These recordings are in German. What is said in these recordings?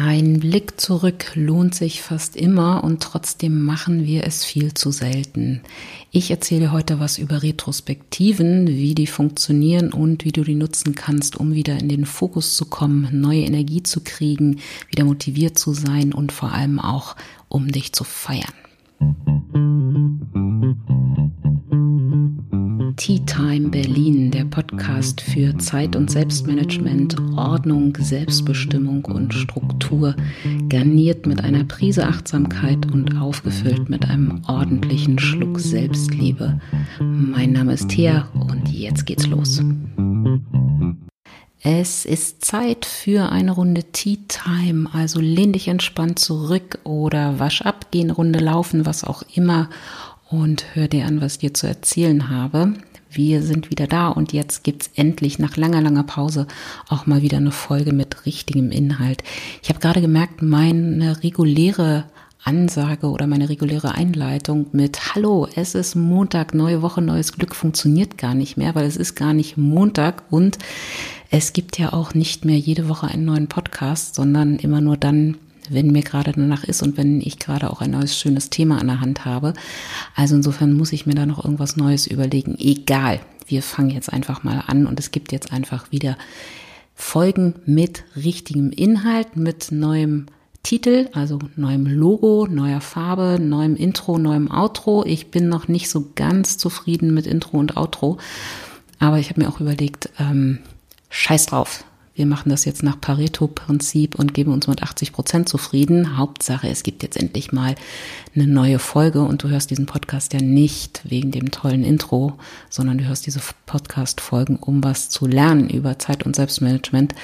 Ein Blick zurück lohnt sich fast immer und trotzdem machen wir es viel zu selten. Ich erzähle heute was über Retrospektiven, wie die funktionieren und wie du die nutzen kannst, um wieder in den Fokus zu kommen, neue Energie zu kriegen, wieder motiviert zu sein und vor allem auch, um dich zu feiern. Tea Time Berlin, der Podcast für Zeit- und Selbstmanagement, Ordnung, Selbstbestimmung und Struktur, garniert mit einer Prise Achtsamkeit und aufgefüllt mit einem ordentlichen Schluck Selbstliebe. Mein Name ist Thea und jetzt geht's los. Es ist Zeit für eine Runde Tea Time, also lehn dich entspannt zurück oder wasch ab, geh eine Runde laufen, was auch immer und hör dir an, was ich dir zu erzählen habe. Wir sind wieder da und jetzt gibt's endlich nach langer, langer Pause auch mal wieder eine Folge mit richtigem Inhalt. Ich habe gerade gemerkt, meine reguläre Ansage oder meine reguläre Einleitung mit Hallo, es ist Montag, neue Woche, neues Glück funktioniert gar nicht mehr, weil es ist gar nicht Montag und es gibt ja auch nicht mehr jede Woche einen neuen Podcast, sondern immer nur dann, wenn mir gerade danach ist und wenn ich gerade auch ein neues schönes Thema an der Hand habe. Also insofern muss ich mir da noch irgendwas Neues überlegen. Egal, wir fangen jetzt einfach mal an und es gibt jetzt einfach wieder Folgen mit richtigem Inhalt, mit neuem Titel, also neuem Logo, neuer Farbe, neuem Intro, neuem Outro. Ich bin noch nicht so ganz zufrieden mit Intro und Outro, aber ich habe mir auch überlegt, ähm, scheiß drauf. Wir machen das jetzt nach Pareto-Prinzip und geben uns mit 80 Prozent zufrieden. Hauptsache, es gibt jetzt endlich mal eine neue Folge und du hörst diesen Podcast ja nicht wegen dem tollen Intro, sondern du hörst diese Podcast-Folgen, um was zu lernen über Zeit- und Selbstmanagement.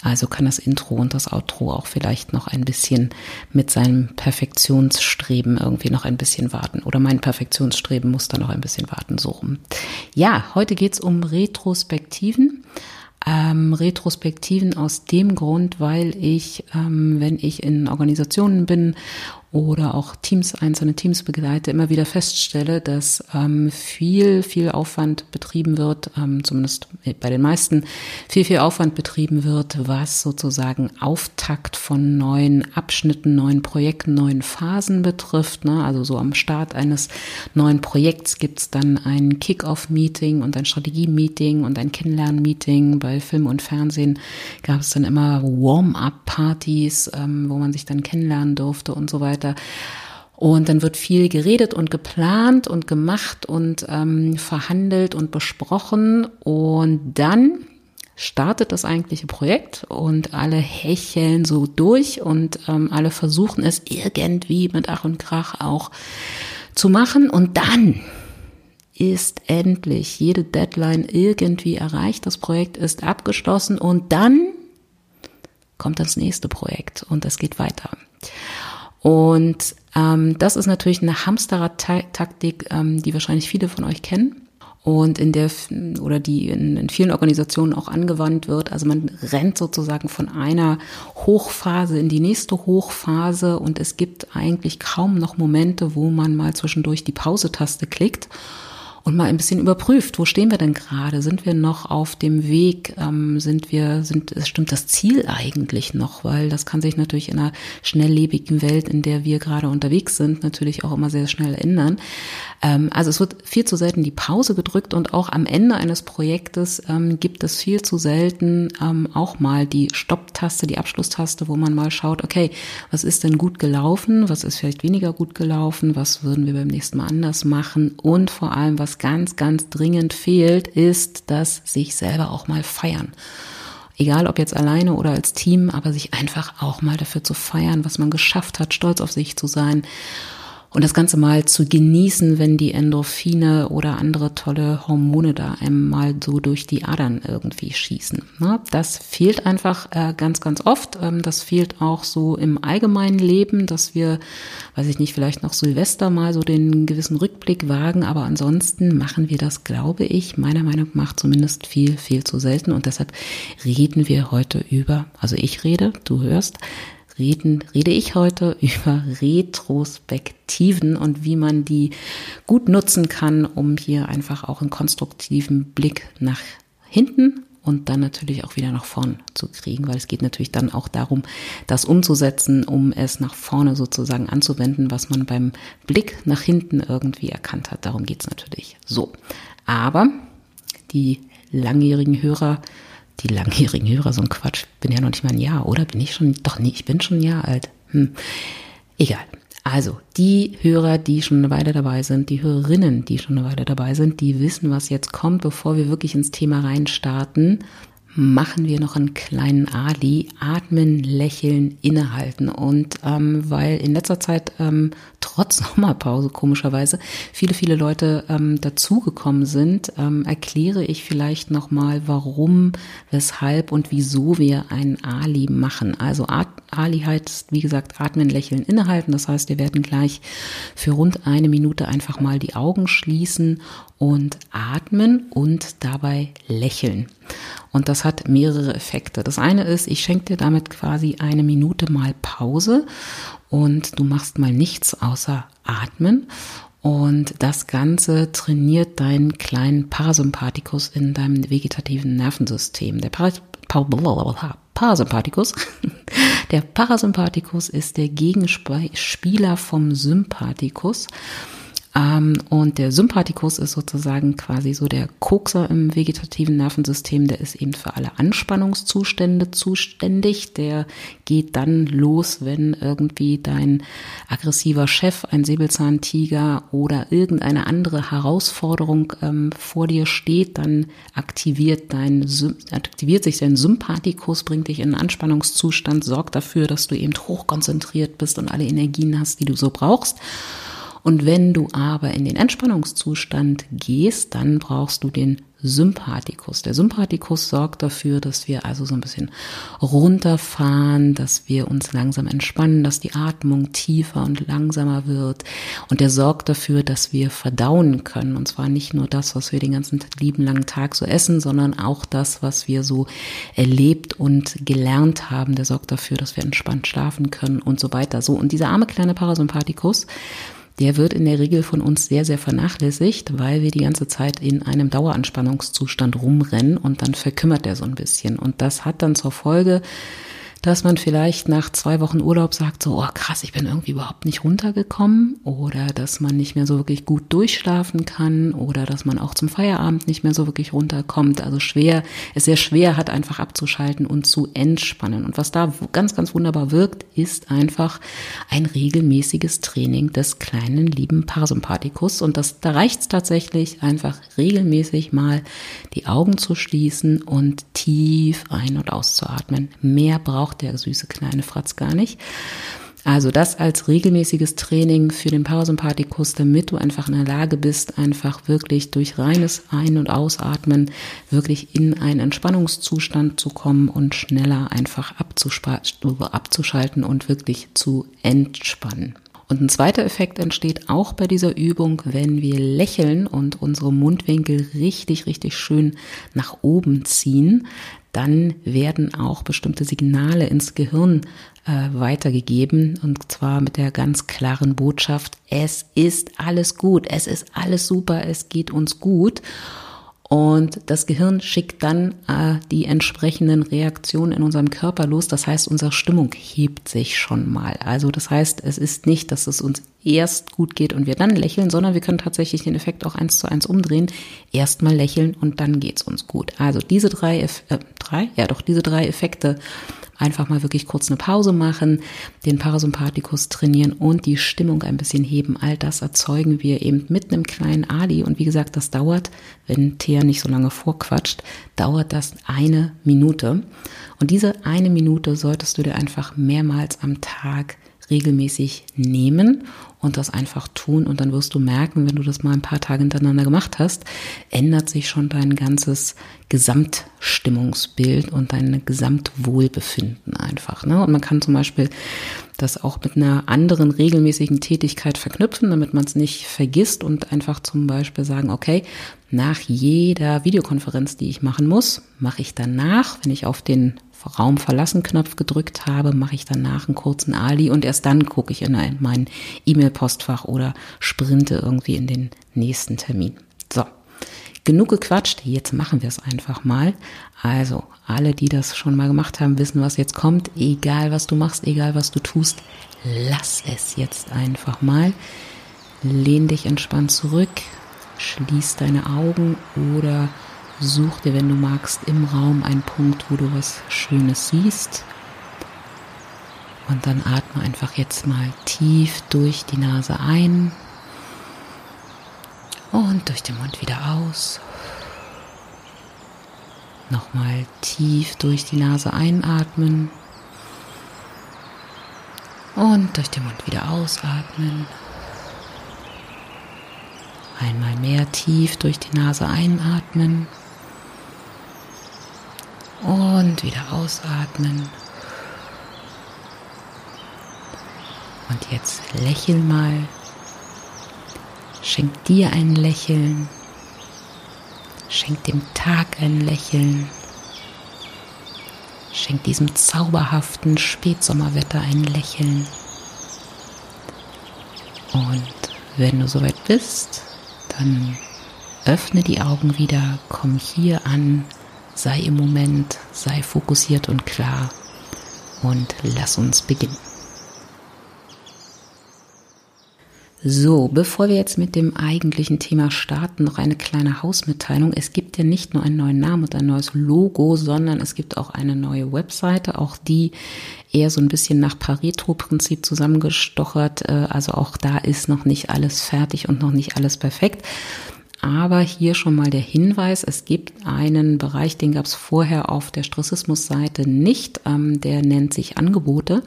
Also kann das Intro und das Outro auch vielleicht noch ein bisschen mit seinem Perfektionsstreben irgendwie noch ein bisschen warten. Oder mein Perfektionsstreben muss da noch ein bisschen warten, so rum. Ja, heute geht's um Retrospektiven ähm, Retrospektiven aus dem Grund, weil ich, ähm, wenn ich in Organisationen bin oder auch Teams, einzelne Teams begleite, immer wieder feststelle, dass ähm, viel, viel Aufwand betrieben wird, ähm, zumindest bei den meisten, viel, viel Aufwand betrieben wird, was sozusagen Auftakt von neuen Abschnitten, neuen Projekten, neuen Phasen betrifft. Ne? Also so am Start eines neuen Projekts gibt's dann ein Kick-Off-Meeting und ein Strategie-Meeting und ein Kennenlern-Meeting. Bei Film und Fernsehen gab es dann immer Warm-up-Partys, ähm, wo man sich dann kennenlernen durfte und so weiter weiter. Und dann wird viel geredet und geplant und gemacht und ähm, verhandelt und besprochen. Und dann startet das eigentliche Projekt und alle hecheln so durch und ähm, alle versuchen es irgendwie mit Ach und Krach auch zu machen. Und dann ist endlich jede Deadline irgendwie erreicht. Das Projekt ist abgeschlossen und dann kommt das nächste Projekt und es geht weiter. Und ähm, das ist natürlich eine Hamsterrad-Taktik, ähm, die wahrscheinlich viele von euch kennen und in der oder die in, in, vielen Organisationen auch angewandt wird. Also man rennt sozusagen von einer Hochphase in die nächste Hochphase und es gibt eigentlich kaum noch Momente, wo man mal zwischendurch die Pause-Taste klickt und mal ein bisschen überprüft, wo stehen wir denn gerade? Sind wir noch auf dem Weg? Ähm, sind wir, sind, stimmt das Ziel eigentlich noch? Weil das kann sich natürlich in einer schnelllebigen Welt, in der wir gerade unterwegs sind, natürlich auch immer sehr schnell ändern. Ähm, also es wird viel zu selten die Pause gedrückt und auch am Ende eines Projektes ähm, gibt es viel zu selten ähm, auch mal die Stopptaste, die Abschlusstaste, wo man mal schaut, okay, was ist denn gut gelaufen? Was ist vielleicht weniger gut gelaufen? Was würden wir beim nächsten Mal anders machen? Und vor allem, was ganz, ganz dringend fehlt, ist das sich selber auch mal feiern. Egal ob jetzt alleine oder als Team, aber sich einfach auch mal dafür zu feiern, was man geschafft hat, stolz auf sich zu sein und das Ganze mal zu genießen, wenn die Endorphine oder andere tolle Hormone da einmal so durch die Adern irgendwie schießen. Das fehlt einfach äh, ganz, ganz oft. Ähm, das fehlt auch so im allgemeinen Leben, dass wir, weiß ich nicht, vielleicht noch Silvester mal so den gewissen Rückblick wagen, aber ansonsten machen wir das, glaube ich, meiner Meinung nach zumindest viel, viel zu selten und deshalb reden wir heute über, also ich rede, du hörst, reden, rede ich heute über Retrospektiven und wie man die gut nutzen kann, um hier einfach auch einen konstruktiven Blick nach hinten und dann natürlich auch wieder nach vorn zu kriegen, weil es geht natürlich dann auch darum, das umzusetzen, um es nach vorne sozusagen anzuwenden, was man beim Blick nach hinten irgendwie erkannt hat. Darum geht's natürlich. So, aber die langjährigen Hörer, die langjährigen Hörer, so ein Quatsch, bin ja noch nicht mal ein Jahr, oder? Bin ich schon? Doch, nee, ich bin schon ein Jahr alt. Hm. Egal. Also, die Hörer, die schon eine Weile dabei sind, die Hörerinnen, die schon eine Weile dabei sind, die wissen, was jetzt kommt, bevor wir wirklich ins Thema reinstarten machen wir noch einen kleinen Ali, atmen, lächeln, innehalten. Und ähm, weil in letzter Zeit ähm, trotz Sommerpause komischerweise viele, viele Leute ähm, dazugekommen sind, ähm, erkläre ich vielleicht nochmal, warum, weshalb und wieso wir einen Ali machen. Also Ali heißt, wie gesagt, atmen, lächeln, innehalten. Das heißt, wir werden gleich für rund eine Minute einfach mal die Augen schließen und atmen und dabei lächeln. Und das hat mehrere Effekte. Das eine ist, ich schenke dir damit quasi eine Minute mal Pause und du machst mal nichts außer atmen. Und das Ganze trainiert deinen kleinen Parasympathikus in deinem vegetativen Nervensystem. Der Parasympathikus, der Parasympathikus ist der Gegenspieler vom Sympathikus. Ähm, und der Sympathikus ist sozusagen quasi so der Kokser im vegetativen Nervensystem. Der ist eben für alle Anspannungszustände zuständig. Der geht dann los, wenn irgendwie dein aggressiver Chef, ein Säbelzahntiger oder irgendeine andere Herausforderung ähm, vor dir steht. Dann aktiviert dein, aktiviert sich dein Sympathikus, bringt dich in einen Anspannungszustand, sorgt dafür, dass du eben hochkonzentriert bist und alle Energien hast, die du so brauchst. Und wenn du aber in den Entspannungszustand gehst, dann brauchst du den Sympathikus. Der Sympathikus sorgt dafür, dass wir also so ein bisschen runterfahren, dass wir uns langsam entspannen, dass die Atmung tiefer und langsamer wird. Und der sorgt dafür, dass wir verdauen können. Und zwar nicht nur das, was wir den ganzen lieben langen Tag so essen, sondern auch das, was wir so erlebt und gelernt haben. Der sorgt dafür, dass wir entspannt schlafen können und so weiter. So. Und dieser arme kleine Parasympathikus, der wird in der Regel von uns sehr, sehr vernachlässigt, weil wir die ganze Zeit in einem Daueranspannungszustand rumrennen und dann verkümmert er so ein bisschen. Und das hat dann zur Folge, dass man vielleicht nach zwei Wochen Urlaub sagt, so, oh krass, ich bin irgendwie überhaupt nicht runtergekommen oder dass man nicht mehr so wirklich gut durchschlafen kann oder dass man auch zum Feierabend nicht mehr so wirklich runterkommt. Also schwer, es sehr schwer hat, einfach abzuschalten und zu entspannen. Und was da ganz, ganz wunderbar wirkt, ist einfach ein regelmäßiges Training des kleinen lieben Parasympathikus. Und das, da reicht es tatsächlich einfach regelmäßig mal die Augen zu schließen und tief ein- und auszuatmen. Mehr braucht braucht der süße kleine Fratz gar nicht. Also das als regelmäßiges Training für den Parasympathikus, damit du einfach in der Lage bist, einfach wirklich durch reines Ein- und Ausatmen wirklich in einen Entspannungszustand zu kommen und schneller einfach abzuschalten und wirklich zu entspannen. Und ein zweiter Effekt entsteht auch bei dieser Übung, wenn wir lächeln und unsere Mundwinkel richtig, richtig schön nach oben ziehen dann werden auch bestimmte Signale ins Gehirn äh, weitergegeben und zwar mit der ganz klaren Botschaft, es ist alles gut, es ist alles super, es geht uns gut. Und das Gehirn schickt dann äh, die entsprechenden Reaktionen in unserem Körper los. Das heißt, unsere Stimmung hebt sich schon mal. Also das heißt, es ist nicht, dass es uns erst gut geht und wir dann lächeln, sondern wir können tatsächlich den Effekt auch eins zu eins umdrehen. Erst mal lächeln und dann geht's uns gut. Also diese drei, äh, drei, ja doch diese drei Effekte einfach mal wirklich kurz eine Pause machen, den Parasympathikus trainieren und die Stimmung ein bisschen heben. All das erzeugen wir eben mit einem kleinen Ali. Und wie gesagt, das dauert, wenn Thea nicht so lange vorquatscht, dauert das eine Minute. Und diese eine Minute solltest du dir einfach mehrmals am Tag regelmäßig nehmen und das einfach tun. Und dann wirst du merken, wenn du das mal ein paar Tage hintereinander gemacht hast, ändert sich schon dein ganzes Gesamtstimmungsbild und dein Gesamtwohlbefinden einfach. Ne? Und man kann zum Beispiel das auch mit einer anderen regelmäßigen Tätigkeit verknüpfen, damit man es nicht vergisst und einfach zum Beispiel sagen, okay, nach jeder Videokonferenz, die ich machen muss, mache ich danach, wenn ich auf den Raum verlassen Knopf gedrückt habe, mache ich danach einen kurzen Ali und erst dann gucke ich in mein E-Mail-Postfach oder sprinte irgendwie in den nächsten Termin. So. genug gequatscht, jetzt machen wir es einfach mal. Also, alle, die das schon mal gemacht haben, wissen, was jetzt kommt. Egal, was du machst, egal, was du tust, lass es jetzt einfach mal. Lehn dich entspannt zurück, schließ deine Augen oder such dir, wenn du magst, im Raum einen Punkt, wo du was Schönes siehst. Und dann atme einfach jetzt mal tief durch die Nase ein und durch den Mund wieder aus. Nochmal tief durch die Nase einatmen und durch den Mund wieder ausatmen. Einmal mehr tief durch die Nase einatmen und wieder ausatmen. Und jetzt lächel mal. Schenk dir ein Lächeln. Schenk dem Tag ein Lächeln. Schenk diesem zauberhaften Spätsommerwetter ein Lächeln. Und wenn du soweit bist, dann öffne die Augen wieder, komm hier an, sei im Moment, sei fokussiert und klar und lass uns beginnen. So, bevor wir jetzt mit dem eigentlichen Thema starten, noch eine kleine Hausmitteilung. Es gibt ja nicht nur einen neuen Namen und ein neues Logo, sondern es gibt auch eine neue Webseite, auch die eher so ein bisschen nach Pareto-Prinzip zusammengestochert. Äh, also auch da ist noch nicht alles fertig und noch nicht alles perfekt. Aber hier schon mal der Hinweis, es gibt einen Bereich, den gab es vorher auf der Stressismus-Seite nicht, ähm, der nennt sich Angebote.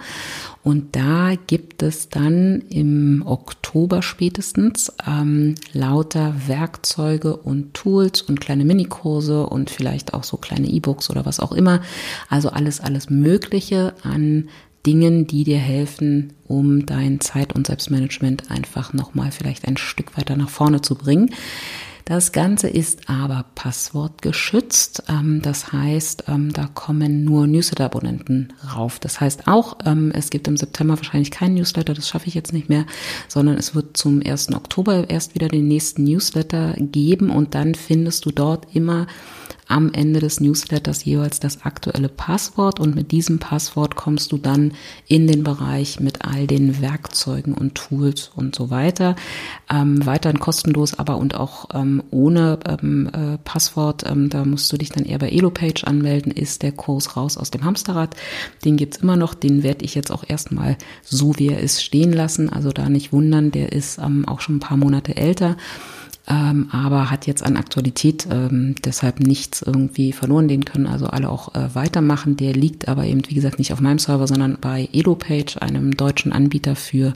Und da gibt es dann im Oktober spätestens ähm, lauter Werkzeuge und Tools und kleine Minikurse und vielleicht auch so kleine E-Books oder was auch immer. Also alles, alles Mögliche an Dingen, die dir helfen, um dein Zeit- und Selbstmanagement einfach nochmal vielleicht ein Stück weiter nach vorne zu bringen. Das Ganze ist aber passwortgeschützt. Ähm, das heißt, ähm, da kommen nur Newsletter-Abonnenten rauf. Das heißt auch, ähm, es gibt im September wahrscheinlich keinen Newsletter, das schaffe ich jetzt nicht mehr, sondern es wird zum 1. Oktober erst wieder den nächsten Newsletter geben und dann findest du dort immer am Ende des Newsletters jeweils das aktuelle Passwort und mit diesem Passwort kommst du dann in den Bereich mit all den Werkzeugen und Tools und so weiter. Ähm, weiterhin kostenlos, aber und auch ähm, ohne ähm, äh, Passwort. Ähm, da musst du dich dann eher bei EloPage anmelden, ist der Kurs raus aus dem Hamsterrad. Den gibt's immer noch, den werde ich jetzt auch erstmal so wie er ist stehen lassen. Also da nicht wundern, der ist ähm, auch schon ein paar Monate älter ähm, aber hat jetzt an Aktualität ähm, deshalb nichts irgendwie verloren gehen können. Also alle auch äh, weitermachen. Der liegt aber eben, wie gesagt, nicht auf meinem Server, sondern bei EloPage, einem deutschen Anbieter für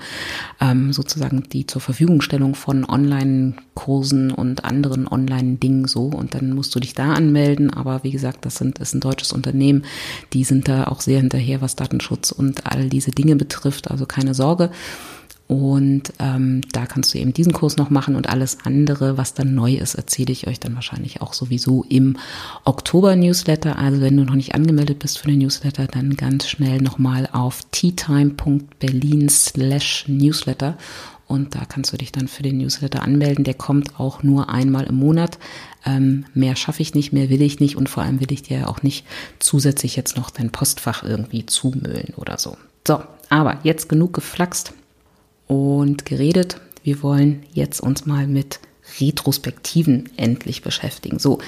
ähm, sozusagen die zur Verfügungstellung von Online-Kursen und anderen Online-Dingen so. Und dann musst du dich da anmelden. Aber wie gesagt, das sind, ist ein deutsches Unternehmen. Die sind da auch sehr hinterher, was Datenschutz und all diese Dinge betrifft. Also keine Sorge. Und ähm, da kannst du eben diesen Kurs noch machen und alles andere, was dann neu ist, erzähle ich euch dann wahrscheinlich auch sowieso im Oktober-Newsletter. Also wenn du noch nicht angemeldet bist für den Newsletter, dann ganz schnell nochmal auf teatime.berlin slash Newsletter und da kannst du dich dann für den Newsletter anmelden. Der kommt auch nur einmal im Monat. Ähm, mehr schaffe ich nicht, mehr will ich nicht und vor allem will ich dir auch nicht zusätzlich jetzt noch dein Postfach irgendwie zumüllen oder so. So, aber jetzt genug geflaxt und geredet. Wir wollen jetzt uns mal mit Retrospektiven endlich beschäftigen. So,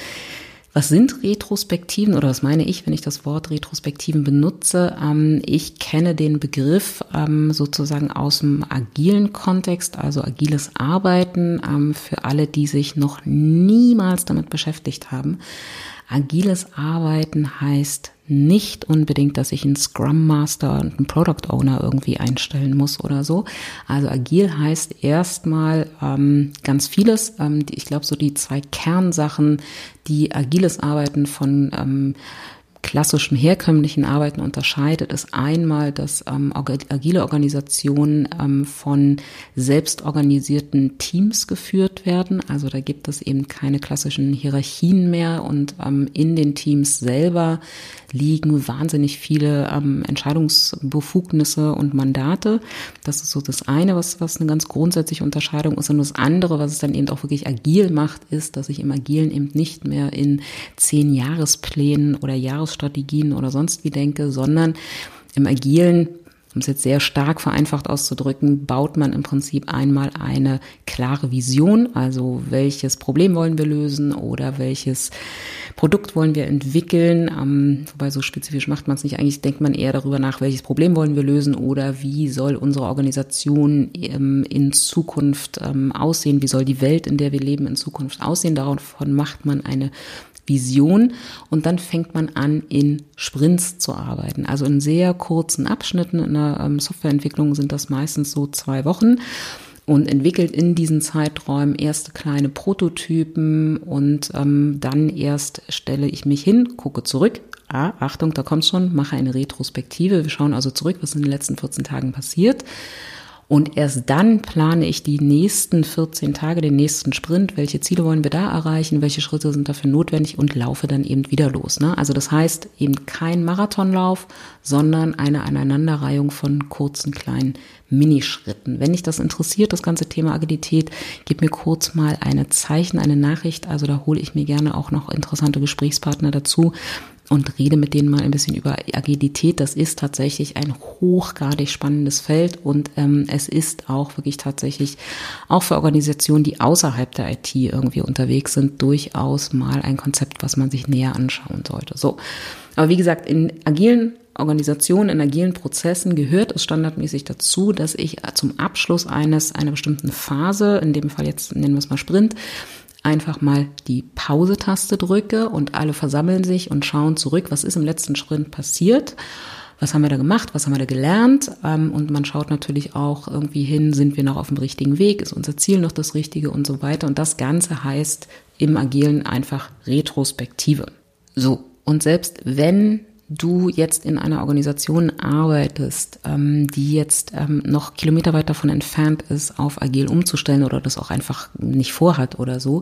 was sind Retrospektiven oder was meine ich, wenn ich das Wort Retrospektiven benutze? Ähm, ich kenne den Begriff ähm, sozusagen aus dem agilen Kontext, also agiles Arbeiten ähm, für alle, die sich noch niemals damit beschäftigt haben. Agiles Arbeiten heißt nicht unbedingt, dass ich einen Scrum Master und einen Product Owner irgendwie einstellen muss oder so. Also agil heißt erstmal ähm, ganz vieles. Ähm, ich glaube, so die zwei Kernsachen, die agiles Arbeiten von ähm, klassischen herkömmlichen Arbeiten unterscheidet, ist einmal, dass ähm, agile Organisationen ähm, von selbstorganisierten Teams geführt werden. Also da gibt es eben keine klassischen Hierarchien mehr und ähm, in den Teams selber liegen wahnsinnig viele ähm, Entscheidungsbefugnisse und Mandate. Das ist so das eine, was, was eine ganz grundsätzliche Unterscheidung ist. Und das andere, was es dann eben auch wirklich agil macht, ist, dass ich im Agilen eben nicht mehr in zehn Jahresplänen oder Jahresstrategien oder sonst wie denke, sondern im Agilen um es jetzt sehr stark vereinfacht auszudrücken, baut man im Prinzip einmal eine klare Vision, also welches Problem wollen wir lösen oder welches Produkt wollen wir entwickeln. Ähm, wobei so spezifisch macht man es nicht. Eigentlich denkt man eher darüber nach, welches Problem wollen wir lösen oder wie soll unsere Organisation ähm, in Zukunft ähm, aussehen, wie soll die Welt, in der wir leben, in Zukunft aussehen. Davon macht man eine Vision und dann fängt man an, in Sprints zu arbeiten. Also in sehr kurzen Abschnitten. In der ähm, Softwareentwicklung sind das meistens so zwei Wochen und entwickelt in diesen Zeiträumen erste kleine Prototypen und ähm, dann erst stelle ich mich hin, gucke zurück. Ah, Achtung, da kommt schon, mache eine Retrospektive. Wir schauen also zurück, was in den letzten 14 Tagen passiert. Und erst dann plane ich die nächsten 14 Tage, den nächsten Sprint. Welche Ziele wollen wir da erreichen? Welche Schritte sind dafür notwendig? Und laufe dann eben wieder los. Ne? Also das heißt eben kein Marathonlauf, sondern eine Aneinanderreihung von kurzen, kleinen Minischritten. Wenn dich das interessiert, das ganze Thema Agilität, gib mir kurz mal eine Zeichen, eine Nachricht. Also da hole ich mir gerne auch noch interessante Gesprächspartner dazu und rede mit denen mal ein bisschen über Agilität. Das ist tatsächlich ein hochgradig spannendes Feld und ähm, es ist auch wirklich tatsächlich auch für Organisationen, die außerhalb der IT irgendwie unterwegs sind, durchaus mal ein Konzept, was man sich näher anschauen sollte. So, aber wie gesagt, in agilen Organisationen, in agilen Prozessen gehört es standardmäßig dazu, dass ich zum Abschluss eines einer bestimmten Phase, in dem Fall jetzt nennen wir es mal Sprint, einfach mal die Pause-Taste drücke und alle versammeln sich und schauen zurück, was ist im letzten Sprint passiert, was haben wir da gemacht, was haben wir da gelernt ähm, und man schaut natürlich auch irgendwie hin, sind wir noch auf dem richtigen Weg, ist unser Ziel noch das Richtige und so weiter und das Ganze heißt im Agilen einfach Retrospektive. So, und selbst wenn du jetzt in einer Organisation arbeitest, ähm, die jetzt ähm, noch kilometerweit davon entfernt ist, auf agil umzustellen oder das auch einfach nicht vorhat oder so,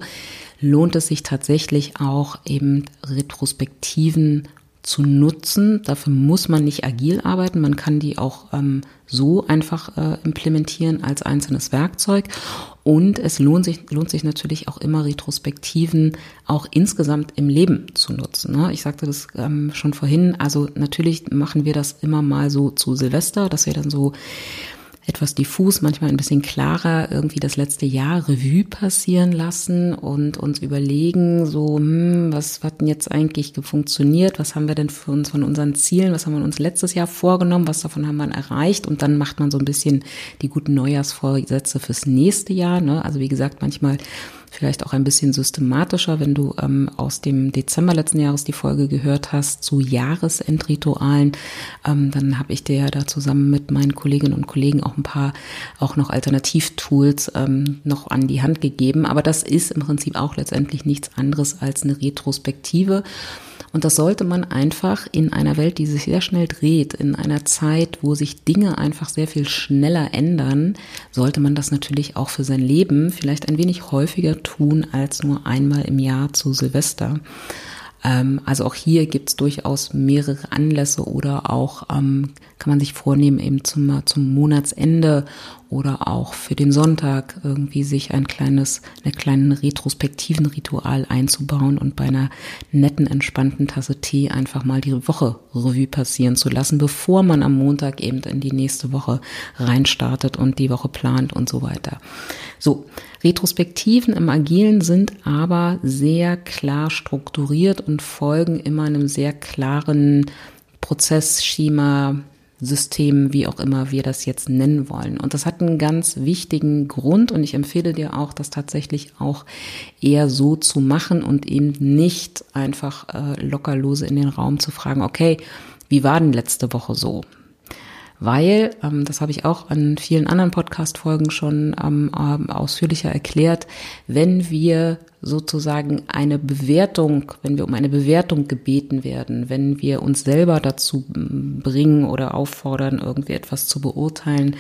lohnt es sich tatsächlich auch eben Retrospektiven zu nutzen. Dafür muss man nicht agil arbeiten, man kann die auch ähm, so einfach äh, implementieren als einzelnes Werkzeug. Und es lohnt sich, lohnt sich natürlich auch immer Retrospektiven auch insgesamt im Leben zu nutzen. Ne? Ich sagte das ähm, schon vorhin, also natürlich machen wir das immer mal so zu Silvester, dass wir dann so etwas diffus, manchmal ein bisschen klarer irgendwie das letzte Jahr Revue passieren lassen und uns überlegen, so, hm, was hat denn jetzt eigentlich funktioniert? Was haben wir denn für uns von unseren Zielen? Was haben wir uns letztes Jahr vorgenommen? Was davon haben wir erreicht? Und dann macht man so ein bisschen die guten Neujahrsvorsätze fürs nächste Jahr. Ne? Also wie gesagt, manchmal vielleicht auch ein bisschen systematischer, wenn du ähm, aus dem Dezember letzten Jahres die Folge gehört hast zu Jahresendritualen, ähm, dann habe ich dir ja da zusammen mit meinen Kolleginnen und Kollegen auch ein paar auch noch Alternativtools ähm, noch an die Hand gegeben. Aber das ist im Prinzip auch letztendlich nichts anderes als eine Retrospektive. Und das sollte man einfach in einer Welt, die sich sehr schnell dreht, in einer Zeit, wo sich Dinge einfach sehr viel schneller ändern, sollte man das natürlich auch für sein Leben vielleicht ein wenig häufiger tun als nur einmal im Jahr zu Silvester. Ähm, also auch hier gibt es durchaus mehrere Anlässe oder auch ähm, kann man sich vornehmen, eben zum, zum Monatsende oder auch für den Sonntag irgendwie sich ein kleines, eine kleinen retrospektiven Ritual einzubauen und bei einer netten, entspannten Tasse Tee einfach mal die Woche Revue passieren zu lassen, bevor man am Montag eben in die nächste Woche reinstartet und die Woche plant und so weiter. So, Retrospektiven im Agilen sind aber sehr klar strukturiert und folgen immer einem sehr klaren Prozessschema, System, wie auch immer wir das jetzt nennen wollen. Und das hat einen ganz wichtigen Grund und ich empfehle dir auch, das tatsächlich auch eher so zu machen und eben nicht einfach äh, lockerlose in den Raum zu fragen, okay, wie war denn letzte Woche so? Weil, ähm, das habe ich auch an vielen anderen Podcast-Folgen schon ähm, ähm, ausführlicher erklärt, wenn wir sozusagen eine Bewertung, wenn wir um eine Bewertung gebeten werden, wenn wir uns selber dazu bringen oder auffordern, irgendwie etwas zu beurteilen,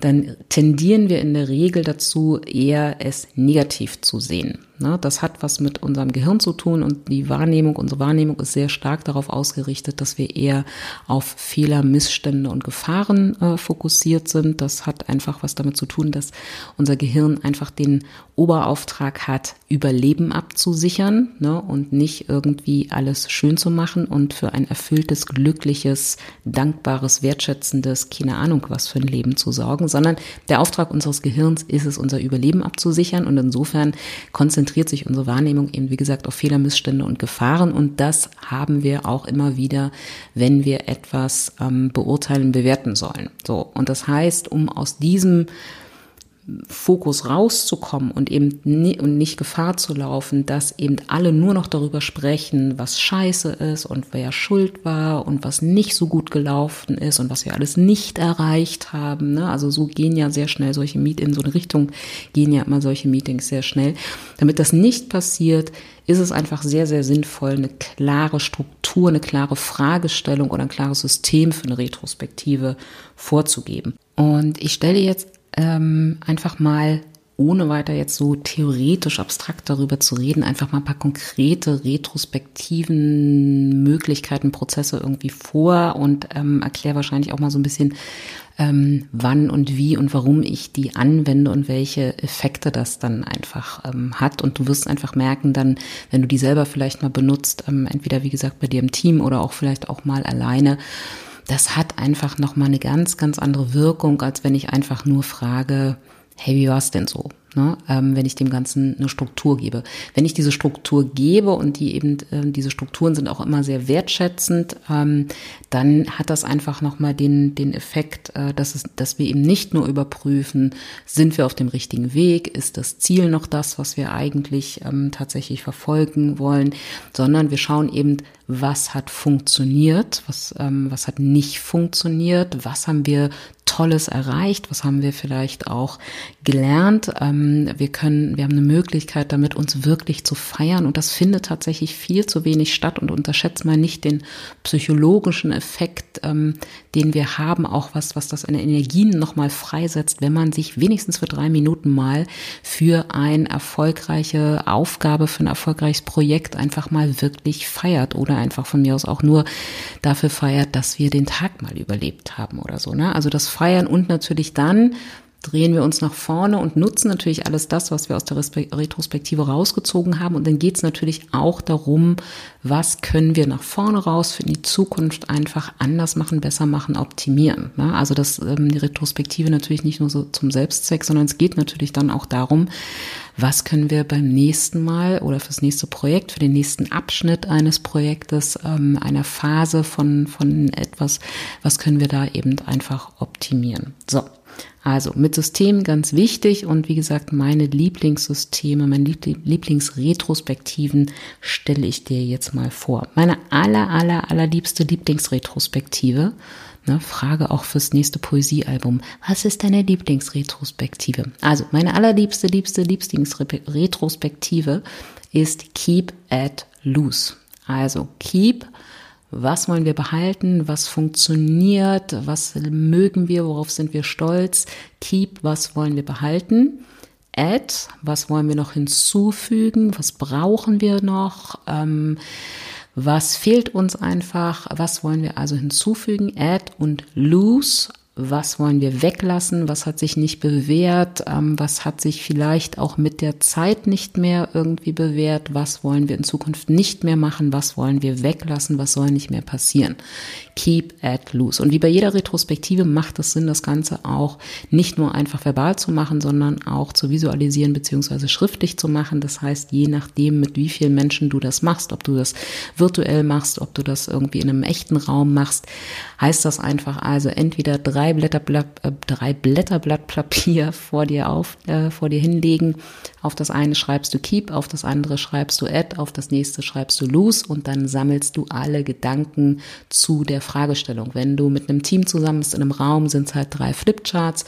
dann tendieren wir in der Regel dazu, eher es negativ zu sehen. Ne? Das hat was mit unserem Gehirn zu tun und die Wahrnehmung, unsere Wahrnehmung ist sehr stark darauf ausgerichtet, dass wir eher auf Fehler, Missstände und Gefahren äh, fokussiert sind. Das hat einfach was damit zu tun, dass unser Gehirn einfach den Oberauftrag hat, Überleben abzusichern ne? und nicht irgendwie alles schön zu machen und für ein erfülltes, glückliches, dankbares, wertschätzendes, keine Ahnung was für ein Leben zu sorgen, sondern der Auftrag unseres Gehirns ist es, unser Überleben abzusichern und insofern konzentriert konzentriert sich unsere Wahrnehmung eben, wie gesagt, auf Fehler, Missstände und Gefahren. Und das haben wir auch immer wieder, wenn wir etwas ähm, beurteilen, bewerten sollen. So. Und das heißt, um aus diesem Fokus rauszukommen und eben nie, und nicht Gefahr zu laufen, dass eben alle nur noch darüber sprechen, was scheiße ist und wer schuld war und was nicht so gut gelaufen ist und was wir alles nicht erreicht haben. Ne? Also so gehen ja sehr schnell solche Meetings, in so eine Richtung gehen ja immer solche Meetings sehr schnell. Damit das nicht passiert, ist es einfach sehr, sehr sinnvoll, eine klare Struktur, eine klare Fragestellung oder ein klares System für eine Retrospektive vorzugeben. Und ich stelle jetzt ähm, einfach mal ohne weiter jetzt so theoretisch abstrakt darüber zu reden, einfach mal ein paar konkrete retrospektiven Möglichkeiten, Prozesse irgendwie vor und ähm, erkläre wahrscheinlich auch mal so ein bisschen, ähm, wann und wie und warum ich die anwende und welche Effekte das dann einfach ähm, hat. Und du wirst einfach merken dann, wenn du die selber vielleicht mal benutzt, ähm, entweder wie gesagt bei dir im Team oder auch vielleicht auch mal alleine, das hat einfach nochmal eine ganz, ganz andere Wirkung, als wenn ich einfach nur frage, hey, wie war's denn so? Ne, ähm, wenn ich dem Ganzen eine Struktur gebe. Wenn ich diese Struktur gebe und die eben, äh, diese Strukturen sind auch immer sehr wertschätzend, ähm, dann hat das einfach nochmal den, den Effekt, äh, dass, es, dass wir eben nicht nur überprüfen, sind wir auf dem richtigen Weg, ist das Ziel noch das, was wir eigentlich ähm, tatsächlich verfolgen wollen, sondern wir schauen eben, was hat funktioniert, was, ähm, was hat nicht funktioniert, was haben wir Tolles erreicht, was haben wir vielleicht auch gelernt. Ähm, wir können, wir haben eine Möglichkeit damit, uns wirklich zu feiern und das findet tatsächlich viel zu wenig statt und unterschätzt mal nicht den psychologischen Effekt, ähm, den wir haben, auch was, was das an Energien nochmal freisetzt, wenn man sich wenigstens für drei Minuten mal für eine erfolgreiche Aufgabe, für ein erfolgreiches Projekt einfach mal wirklich feiert oder einfach von mir aus auch nur dafür feiert, dass wir den Tag mal überlebt haben oder so. Ne? Also das feiern und natürlich dann drehen wir uns nach vorne und nutzen natürlich alles das, was wir aus der Retrospektive rausgezogen haben. Und dann geht es natürlich auch darum, was können wir nach vorne raus für die Zukunft einfach anders machen, besser machen, optimieren. Ne? Also das ähm, die Retrospektive natürlich nicht nur so zum Selbstzweck, sondern es geht natürlich dann auch darum, was können wir beim nächsten Mal oder fürs nächste Projekt, für den nächsten Abschnitt eines Projektes, ähm, einer Phase von, von etwas, was können wir da eben einfach optimieren. So. Also mit Systemen ganz wichtig und wie gesagt, meine Lieblingssysteme, meine Lieblingsretrospektiven stelle ich dir jetzt mal vor. Meine aller, aller, allerliebste Lieblingsretrospektive, ne, Frage auch fürs nächste Poesiealbum. Was ist deine Lieblingsretrospektive? Also meine allerliebste, liebste Lieblingsretrospektive ist Keep at Loose. Also Keep was wollen wir behalten? Was funktioniert? Was mögen wir? Worauf sind wir stolz? Keep, was wollen wir behalten? Add, was wollen wir noch hinzufügen? Was brauchen wir noch? Ähm, was fehlt uns einfach? Was wollen wir also hinzufügen? Add und lose, was wollen wir weglassen, was hat sich nicht bewährt, ähm, was hat sich vielleicht auch mit der Zeit nicht mehr irgendwie bewährt, was wollen wir in Zukunft nicht mehr machen, was wollen wir weglassen, was soll nicht mehr passieren. Keep at loose. Und wie bei jeder Retrospektive macht es Sinn, das Ganze auch nicht nur einfach verbal zu machen, sondern auch zu visualisieren beziehungsweise schriftlich zu machen. Das heißt, je nachdem, mit wie vielen Menschen du das machst, ob du das virtuell machst, ob du das irgendwie in einem echten Raum machst, heißt das einfach also entweder drei drei Blätter, äh, drei Blätterblatt Papier vor dir auf, äh, vor dir hinlegen. Auf das eine schreibst du keep, auf das andere schreibst du add, auf das nächste schreibst du lose und dann sammelst du alle Gedanken zu der Fragestellung. Wenn du mit einem Team zusammen bist in einem Raum, sind es halt drei Flipcharts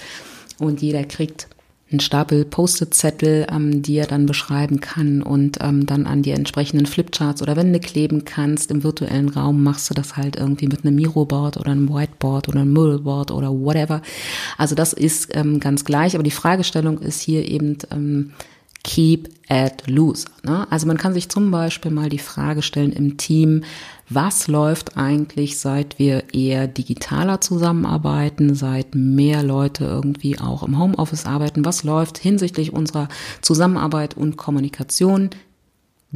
und jeder kriegt einen Stapel Post-it-Zettel, ähm, die er dann beschreiben kann und ähm, dann an die entsprechenden Flipcharts oder Wände kleben kannst. Im virtuellen Raum machst du das halt irgendwie mit einem Miroboard oder einem Whiteboard oder einem Muddleboard oder whatever. Also das ist ähm, ganz gleich, aber die Fragestellung ist hier eben, ähm, keep at loose. Ne? Also man kann sich zum Beispiel mal die Frage stellen im Team, was läuft eigentlich, seit wir eher digitaler zusammenarbeiten, seit mehr Leute irgendwie auch im Homeoffice arbeiten, was läuft hinsichtlich unserer Zusammenarbeit und Kommunikation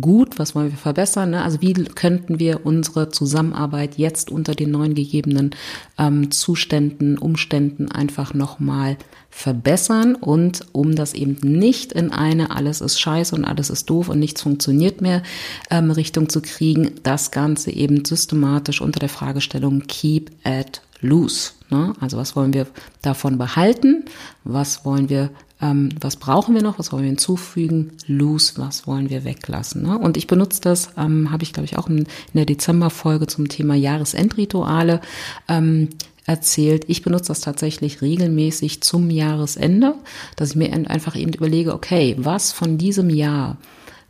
gut, was wollen wir verbessern, ne? also wie könnten wir unsere Zusammenarbeit jetzt unter den neuen gegebenen ähm, Zuständen, Umständen einfach nochmal verbessern und um das eben nicht in eine alles ist scheiße und alles ist doof und nichts funktioniert mehr ähm, Richtung zu kriegen, das Ganze eben systematisch unter der Fragestellung Keep at Loose. Ne? Also was wollen wir davon behalten? Was wollen wir ähm, was brauchen wir noch, was wollen wir hinzufügen, loose, was wollen wir weglassen. Ne? Und ich benutze das, ähm, habe ich glaube ich auch in, in der Dezemberfolge zum Thema Jahresendrituale ähm, erzählt. Ich benutze das tatsächlich regelmäßig zum Jahresende, dass ich mir einfach eben überlege, okay, was von diesem Jahr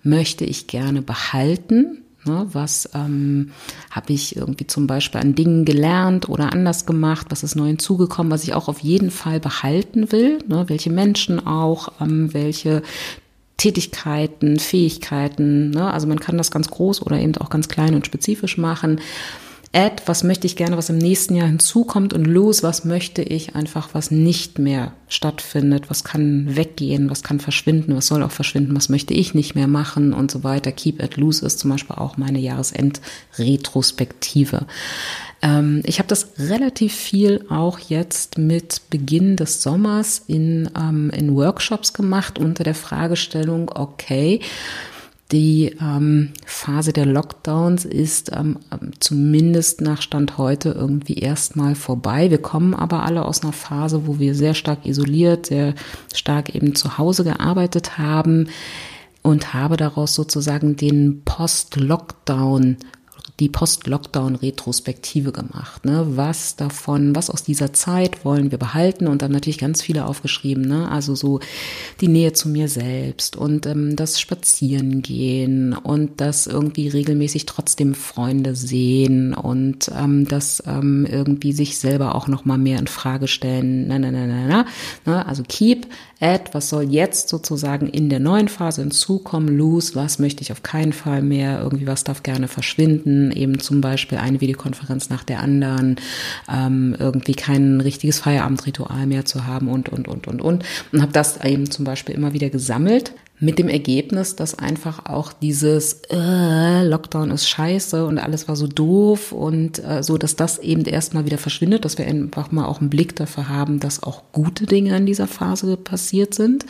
möchte ich gerne behalten Ne, was ähm, habe ich irgendwie zum Beispiel an Dingen gelernt oder anders gemacht? Was ist neu hinzugekommen, was ich auch auf jeden Fall behalten will? Ne, welche Menschen auch, ähm, welche Tätigkeiten, Fähigkeiten. Ne? Also man kann das ganz groß oder eben auch ganz klein und spezifisch machen. Add, was möchte ich gerne, was im nächsten Jahr hinzukommt und los, was möchte ich einfach, was nicht mehr stattfindet, was kann weggehen, was kann verschwinden, was soll auch verschwinden, was möchte ich nicht mehr machen und so weiter. Keep at loose ist zum Beispiel auch meine Jahresend-Retrospektive. Ähm, ich habe das relativ viel auch jetzt mit Beginn des Sommers in, ähm, in Workshops gemacht unter der Fragestellung, okay, die ähm, Phase der Lockdowns ist ähm, zumindest nach Stand heute irgendwie erstmal vorbei. Wir kommen aber alle aus einer Phase, wo wir sehr stark isoliert, sehr stark eben zu Hause gearbeitet haben und habe daraus sozusagen den Post-Lockdown die Post-Lockdown-Retrospektive gemacht. Ne? Was davon, was aus dieser Zeit wollen wir behalten? Und dann natürlich ganz viele aufgeschrieben. Ne? Also so die Nähe zu mir selbst und ähm, das Spazierengehen und das irgendwie regelmäßig trotzdem Freunde sehen und ähm, das ähm, irgendwie sich selber auch noch mal mehr in Frage stellen. Na, na, na, na, na. Ne? Also keep add, was soll jetzt sozusagen in der neuen Phase hinzukommen, lose, was möchte ich auf keinen Fall mehr, irgendwie was darf gerne verschwinden, eben zum Beispiel eine Videokonferenz nach der anderen, ähm, irgendwie kein richtiges Feierabendritual mehr zu haben und, und, und, und, und. Und habe das eben zum Beispiel immer wieder gesammelt mit dem Ergebnis, dass einfach auch dieses äh, Lockdown ist scheiße und alles war so doof und äh, so, dass das eben erstmal wieder verschwindet, dass wir einfach mal auch einen Blick dafür haben, dass auch gute Dinge in dieser Phase passiert sind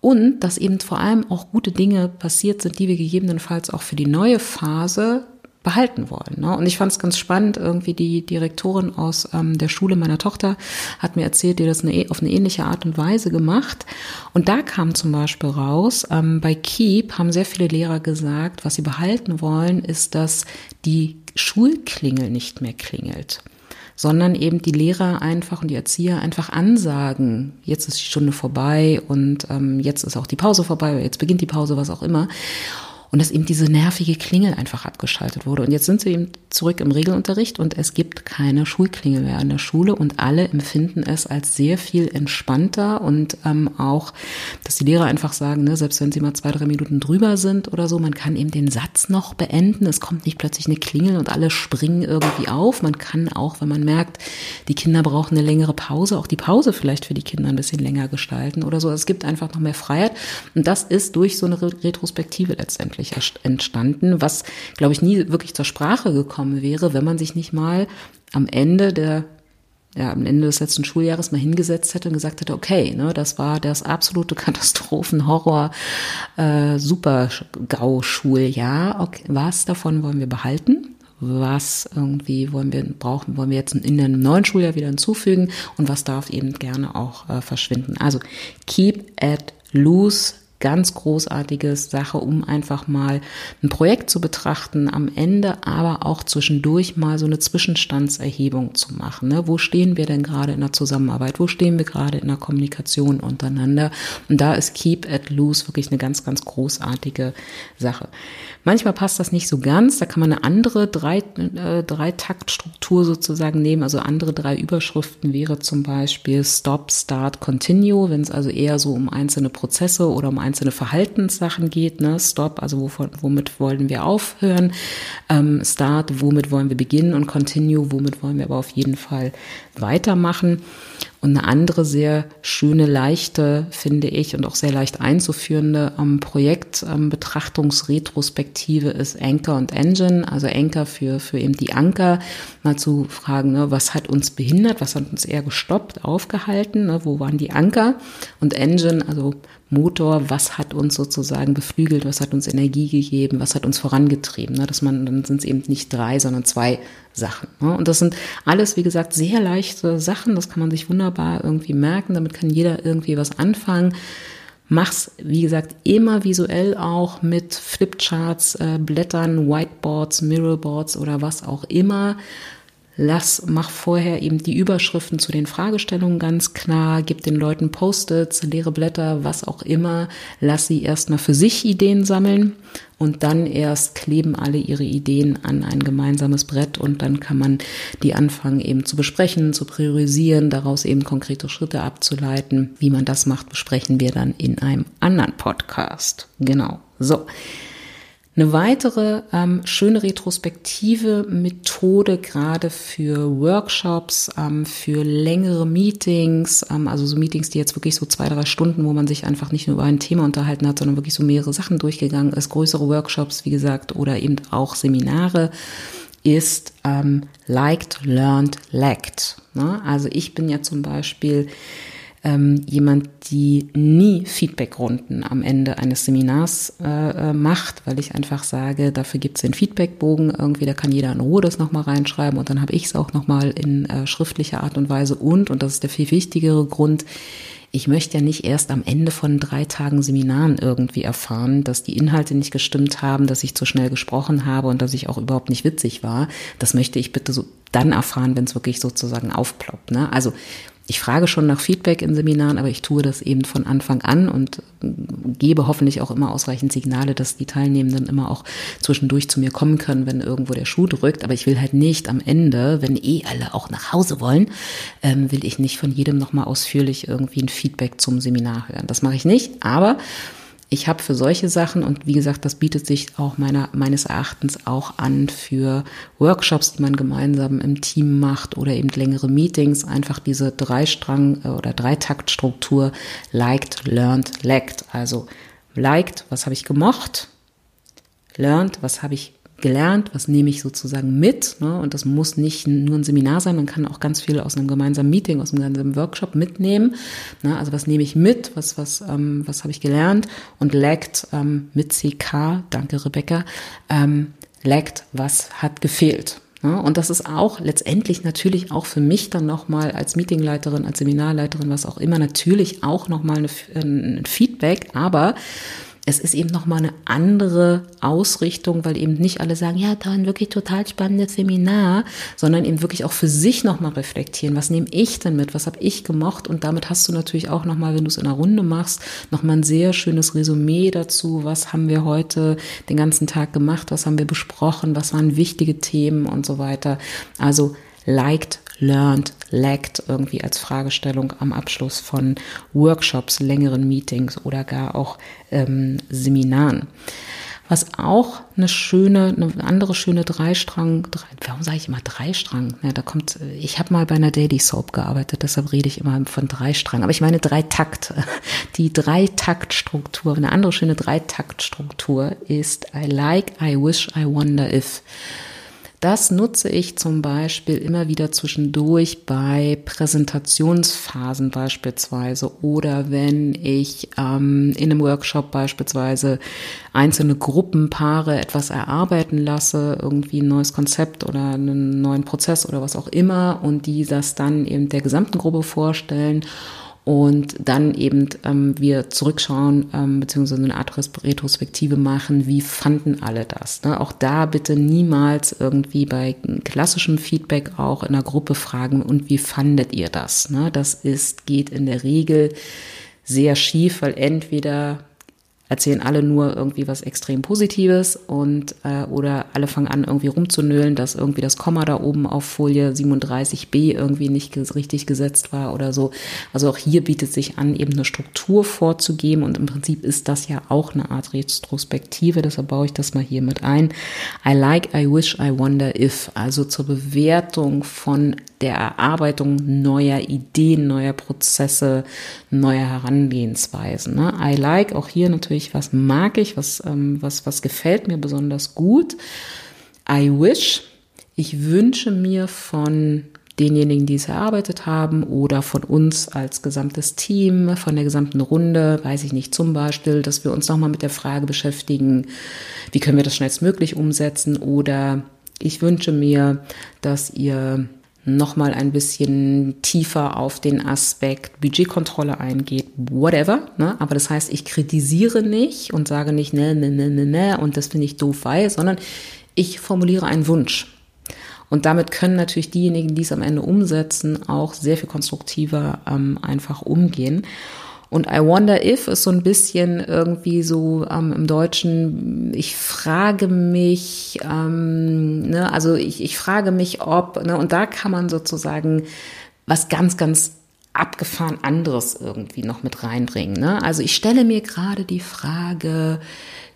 und dass eben vor allem auch gute Dinge passiert sind, die wir gegebenenfalls auch für die neue Phase behalten wollen. Ne? Und ich fand es ganz spannend, irgendwie die Direktorin aus ähm, der Schule meiner Tochter hat mir erzählt, die das eine, auf eine ähnliche Art und Weise gemacht. Und da kam zum Beispiel raus, ähm, bei Keep haben sehr viele Lehrer gesagt, was sie behalten wollen, ist, dass die Schulklingel nicht mehr klingelt sondern eben die Lehrer einfach und die Erzieher einfach ansagen, jetzt ist die Stunde vorbei und ähm, jetzt ist auch die Pause vorbei, jetzt beginnt die Pause, was auch immer und dass eben diese nervige Klingel einfach abgeschaltet wurde. Und jetzt sind sie eben zurück im Regelunterricht und es gibt keine Schulklingel mehr an der Schule und alle empfinden es als sehr viel entspannter und ähm, auch, dass die Lehrer einfach sagen, ne, selbst wenn sie mal zwei, drei Minuten drüber sind oder so, man kann eben den Satz noch beenden. Es kommt nicht plötzlich eine Klingel und alle springen irgendwie auf. Man kann auch, wenn man merkt, die Kinder brauchen eine längere Pause, auch die Pause vielleicht für die Kinder ein bisschen länger gestalten oder so. Es gibt einfach noch mehr Freiheit und das ist durch so eine Retrospektive letztendlich wirklich entstanden, was, glaube ich, nie wirklich zur Sprache gekommen wäre, wenn man sich nicht mal am Ende der ja, am Ende des letzten Schuljahres mal hingesetzt hätte und gesagt hätte, okay, ne, das war das absolute Katastrophenhorror, äh, super GAU-Schuljahr. Okay, was davon wollen wir behalten? Was irgendwie wollen wir brauchen, wollen wir jetzt in einem neuen Schuljahr wieder hinzufügen und was darf eben gerne auch äh, verschwinden? Also keep at loose ganz großartige Sache, um einfach mal ein Projekt zu betrachten, am Ende aber auch zwischendurch mal so eine Zwischenstandserhebung zu machen. Ne? Wo stehen wir denn gerade in der Zusammenarbeit? Wo stehen wir gerade in der Kommunikation untereinander? Und da ist Keep at Loose wirklich eine ganz, ganz großartige Sache. Manchmal passt das nicht so ganz. Da kann man eine andere drei, äh, Dreitaktstruktur sozusagen nehmen. Also andere drei Überschriften wäre zum Beispiel Stop, Start, Continue, wenn es also eher so um einzelne Prozesse oder um einzelne Verhaltenssachen geht. Ne? Stop, also wovon, womit wollen wir aufhören? Ähm, Start, womit wollen wir beginnen? Und Continue, womit wollen wir aber auf jeden Fall weitermachen? Und eine andere sehr schöne, leichte, finde ich, und auch sehr leicht einzuführende ähm, Projektbetrachtungsretrospektive ähm, ist Anchor und Engine. Also Anchor für, für eben die Anker, mal zu fragen, ne, was hat uns behindert, was hat uns eher gestoppt, aufgehalten, ne, wo waren die Anker? Und Engine, also Motor, was hat uns sozusagen beflügelt, was hat uns Energie gegeben, was hat uns vorangetrieben. Ne? Dass man, dann sind es eben nicht drei, sondern zwei Sachen. Ne? Und das sind alles, wie gesagt, sehr leichte Sachen. Das kann man sich wunderbar irgendwie merken. Damit kann jeder irgendwie was anfangen. Mach's, wie gesagt, immer visuell auch mit Flipcharts, äh, Blättern, Whiteboards, Mirrorboards oder was auch immer lass, mach vorher eben die Überschriften zu den Fragestellungen ganz klar, gib den Leuten Post-its, leere Blätter, was auch immer, lass sie erstmal für sich Ideen sammeln und dann erst kleben alle ihre Ideen an ein gemeinsames Brett und dann kann man die anfangen eben zu besprechen, zu priorisieren, daraus eben konkrete Schritte abzuleiten. Wie man das macht, besprechen wir dann in einem anderen Podcast. Genau. So. Eine weitere ähm, schöne retrospektive Methode, gerade für Workshops, ähm, für längere Meetings, ähm, also so Meetings, die jetzt wirklich so zwei, drei Stunden, wo man sich einfach nicht nur über ein Thema unterhalten hat, sondern wirklich so mehrere Sachen durchgegangen ist, größere Workshops, wie gesagt, oder eben auch Seminare, ist ähm, liked, learned, lacked. Ne? Also ich bin ja zum Beispiel ähm, jemand, die nie Feedbackrunden am Ende eines Seminars äh, äh macht, weil ich einfach sage, dafür gibt es den Feedbackbogen irgendwie, da kann jeder in Ruhe das nochmal reinschreiben und dann habe ich es auch nochmal in äh, schriftlicher Art und Weise und, und das ist der viel wichtigere Grund, ich möchte ja nicht erst am Ende von drei Tagen Seminaren irgendwie erfahren, dass die Inhalte nicht gestimmt haben, dass ich zu schnell gesprochen habe und dass ich auch überhaupt nicht witzig war. Das möchte ich bitte so dann erfahren, wenn es wirklich sozusagen aufploppt. Ne? Also ich frage schon nach Feedback in Seminaren, aber ich tue das eben von Anfang an und gebe hoffentlich auch immer ausreichend Signale, dass die Teilnehmenden immer auch zwischendurch zu mir kommen können, wenn irgendwo der Schuh drückt. Aber ich will halt nicht am Ende, wenn eh alle auch nach Hause wollen, ähm, will ich nicht von jedem nochmal ausführlich irgendwie ein Feedback zum Seminar hören. Das mache ich nicht, aber ich habe für solche Sachen, und wie gesagt, das bietet sich auch meiner, meines Erachtens auch an für Workshops, die man gemeinsam im Team macht oder eben längere Meetings, einfach diese Dreistrang- äh, oder Dreitaktstruktur liked, learned, lacked. Also liked, was habe ich gemocht? Learned, was habe ich gelernt, was nehme ich sozusagen mit. Ne? Und das muss nicht nur ein Seminar sein, man kann auch ganz viel aus einem gemeinsamen Meeting, aus einem gemeinsamen Workshop mitnehmen. Ne? Also was nehme ich mit, was, was, ähm, was habe ich gelernt und lackt ähm, mit CK, danke Rebecca, ähm, lackt, was hat gefehlt. Ne? Und das ist auch letztendlich natürlich auch für mich dann nochmal als Meetingleiterin, als Seminarleiterin, was auch immer, natürlich auch nochmal ein Feedback, aber es ist eben nochmal eine andere Ausrichtung, weil eben nicht alle sagen, ja, da ein wirklich total spannendes Seminar, sondern eben wirklich auch für sich nochmal reflektieren. Was nehme ich denn mit? Was habe ich gemocht? Und damit hast du natürlich auch nochmal, wenn du es in einer Runde machst, nochmal ein sehr schönes Resümee dazu. Was haben wir heute den ganzen Tag gemacht? Was haben wir besprochen? Was waren wichtige Themen und so weiter? Also liked, learned, lacked irgendwie als Fragestellung am Abschluss von Workshops, längeren Meetings oder gar auch ähm, Seminaren. Was auch eine schöne, eine andere schöne Dreistrang, drei, warum sage ich immer Dreistrang? Ja, da kommt, ich habe mal bei einer Daily Soap gearbeitet, deshalb rede ich immer von Dreistrang. Aber ich meine Dreitakt. Die Dreitaktstruktur, eine andere schöne Dreitaktstruktur ist I like, I wish, I wonder if. Das nutze ich zum Beispiel immer wieder zwischendurch bei Präsentationsphasen beispielsweise oder wenn ich ähm, in einem Workshop beispielsweise einzelne Gruppenpaare etwas erarbeiten lasse, irgendwie ein neues Konzept oder einen neuen Prozess oder was auch immer und die das dann eben der gesamten Gruppe vorstellen und dann eben ähm, wir zurückschauen ähm, beziehungsweise eine Art Retrospektive machen, wie fanden alle das. Ne? Auch da bitte niemals irgendwie bei klassischem Feedback auch in der Gruppe fragen, und wie fandet ihr das? Ne? Das ist, geht in der Regel sehr schief, weil entweder erzählen alle nur irgendwie was extrem Positives und äh, oder alle fangen an irgendwie rumzunölen, dass irgendwie das Komma da oben auf Folie 37b irgendwie nicht richtig gesetzt war oder so. Also auch hier bietet sich an, eben eine Struktur vorzugeben und im Prinzip ist das ja auch eine Art Retrospektive, deshalb baue ich das mal hier mit ein. I like, I wish, I wonder if, also zur Bewertung von der Erarbeitung neuer Ideen, neuer Prozesse, neuer Herangehensweisen. Ne? I like, auch hier natürlich, was mag ich, was, ähm, was, was gefällt mir besonders gut. I wish, ich wünsche mir von denjenigen, die es erarbeitet haben oder von uns als gesamtes Team, von der gesamten Runde, weiß ich nicht, zum Beispiel, dass wir uns nochmal mit der Frage beschäftigen, wie können wir das schnellstmöglich umsetzen oder ich wünsche mir, dass ihr nochmal ein bisschen tiefer auf den Aspekt Budgetkontrolle eingeht, whatever. Ne? Aber das heißt, ich kritisiere nicht und sage nicht, ne, ne, ne, ne, ne, und das finde ich doof, weil, sondern ich formuliere einen Wunsch. Und damit können natürlich diejenigen, die es am Ende umsetzen, auch sehr viel konstruktiver ähm, einfach umgehen. Und I wonder if ist so ein bisschen irgendwie so ähm, im Deutschen, ich frage mich, ähm, ne, also ich, ich frage mich, ob, ne, und da kann man sozusagen was ganz, ganz abgefahren anderes irgendwie noch mit reinbringen. Ne? Also ich stelle mir gerade die Frage,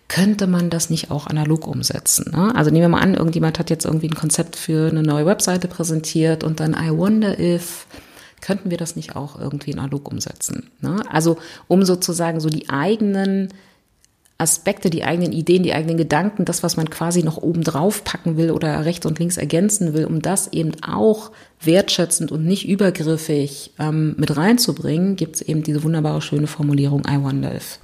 könnte man das nicht auch analog umsetzen? Ne? Also nehmen wir mal an, irgendjemand hat jetzt irgendwie ein Konzept für eine neue Webseite präsentiert und dann I wonder if könnten wir das nicht auch irgendwie in analog umsetzen? Ne? Also um sozusagen so die eigenen Aspekte, die eigenen Ideen, die eigenen Gedanken, das, was man quasi noch oben drauf packen will oder rechts und links ergänzen will, um das eben auch wertschätzend und nicht übergriffig ähm, mit reinzubringen, gibt es eben diese wunderbare, schöne Formulierung I wonder if.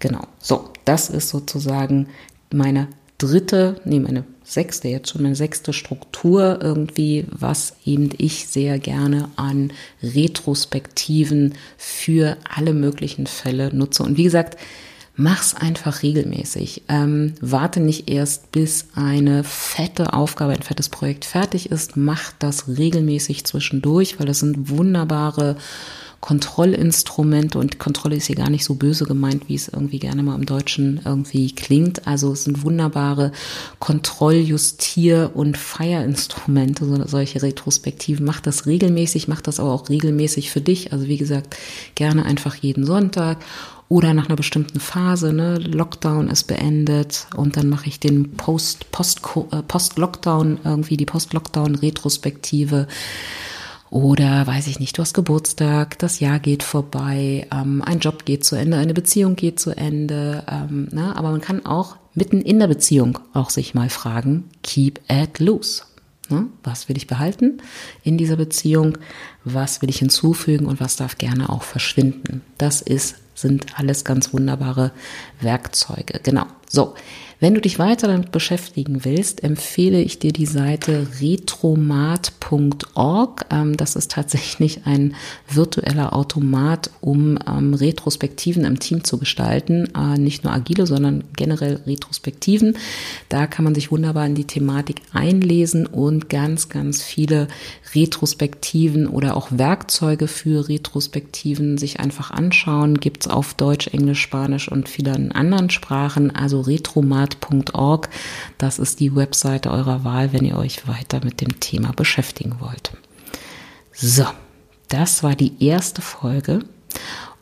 Genau. So, das ist sozusagen meine dritte, nee, meine sechste, jetzt schon meine sechste Struktur irgendwie, was eben ich sehr gerne an Retrospektiven für alle möglichen Fälle nutze. Und wie gesagt, mach's einfach regelmäßig. Ähm, warte nicht erst, bis eine fette Aufgabe, ein fettes Projekt fertig ist. Mach das regelmäßig zwischendurch, weil das sind wunderbare Kontrollinstrumente und Kontrolle ist hier gar nicht so böse gemeint, wie es irgendwie gerne mal im Deutschen irgendwie klingt. Also es sind wunderbare Kontroll-, Justier- und Feierinstrumente, so, solche Retrospektiven. Mach das regelmäßig, mach das aber auch regelmäßig für dich. Also wie gesagt, gerne einfach jeden Sonntag oder nach einer bestimmten Phase, ne, Lockdown ist beendet und dann mache ich den Post, Post, äh, Post-Lockdown, irgendwie die Post-Lockdown-Retrospektive. Oder weiß ich nicht, du hast Geburtstag, das Jahr geht vorbei, ähm, ein Job geht zu Ende, eine Beziehung geht zu Ende. Ähm, ne? Aber man kann auch mitten in der Beziehung auch sich mal fragen, keep at loose. Ne? Was will ich behalten in dieser Beziehung? Was will ich hinzufügen und was darf gerne auch verschwinden? Das ist, sind alles ganz wunderbare Werkzeuge. Genau. So. Wenn du dich weiter damit beschäftigen willst, empfehle ich dir die Seite retromat.org. Ähm, das ist tatsächlich ein virtueller Automat, um ähm, Retrospektiven im Team zu gestalten. Äh, nicht nur agile, sondern generell Retrospektiven. Da kann man sich wunderbar in die Thematik einlesen und ganz, ganz viele Retrospektiven oder auch Werkzeuge für Retrospektiven sich einfach anschauen. Gibt's auf Deutsch, Englisch, Spanisch und vielen anderen Sprachen. Also retromat start.org. Das ist die Webseite eurer Wahl, wenn ihr euch weiter mit dem Thema beschäftigen wollt. So, das war die erste Folge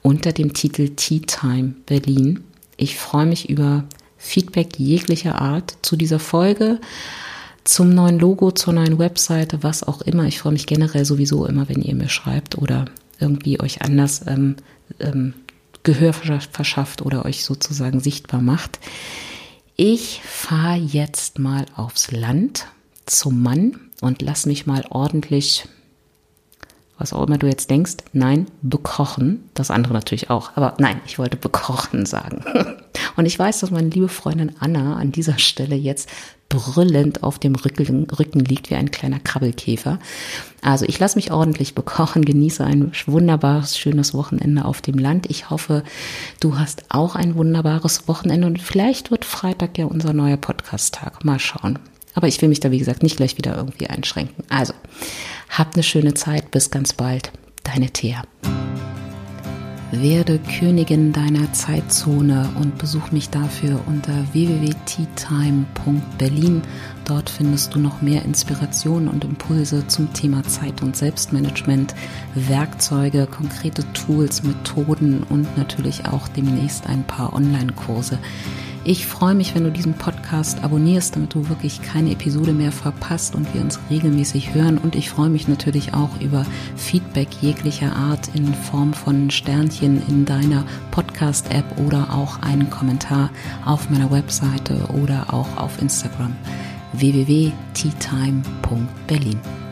unter dem Titel Tea Time Berlin. Ich freue mich über Feedback jeglicher Art zu dieser Folge, zum neuen Logo, zur neuen Webseite, was auch immer. Ich freue mich generell sowieso immer, wenn ihr mir schreibt oder irgendwie euch anders ähm, ähm, Gehör verschafft oder euch sozusagen sichtbar macht. Ich fahre jetzt mal aufs Land zum Mann und lass mich mal ordentlich, was auch immer du jetzt denkst, nein, bekochen. Das andere natürlich auch, aber nein, ich wollte bekochen sagen. Und ich weiß, dass meine liebe Freundin Anna an dieser Stelle jetzt brüllend auf dem Rücken, Rücken liegt wie ein kleiner Krabbelkäfer. Also ich lasse mich ordentlich bekochen, genieße ein wunderbares, schönes Wochenende auf dem Land. Ich hoffe, du hast auch ein wunderbares Wochenende und vielleicht wird Freitag ja unser neuer Podcast-Tag. Mal schauen. Aber ich will mich da, wie gesagt, nicht gleich wieder irgendwie einschränken. Also, habt eine schöne Zeit. Bis ganz bald. Deine Thea. Werde Königin deiner Zeitzone und besuch mich dafür unter www.teatime.berlin. Dort findest du noch mehr Inspirationen und Impulse zum Thema Zeit- und Selbstmanagement, Werkzeuge, konkrete Tools, Methoden und natürlich auch demnächst ein paar Online-Kurse. Ich freue mich, wenn du diesen Podcast abonnierst, damit du wirklich keine Episode mehr verpasst und wir uns regelmäßig hören. Und ich freue mich natürlich auch über Feedback jeglicher Art in Form von Sternchen in deiner Podcast-App oder auch einen Kommentar auf meiner Webseite oder auch auf Instagram www.teatime.berlin.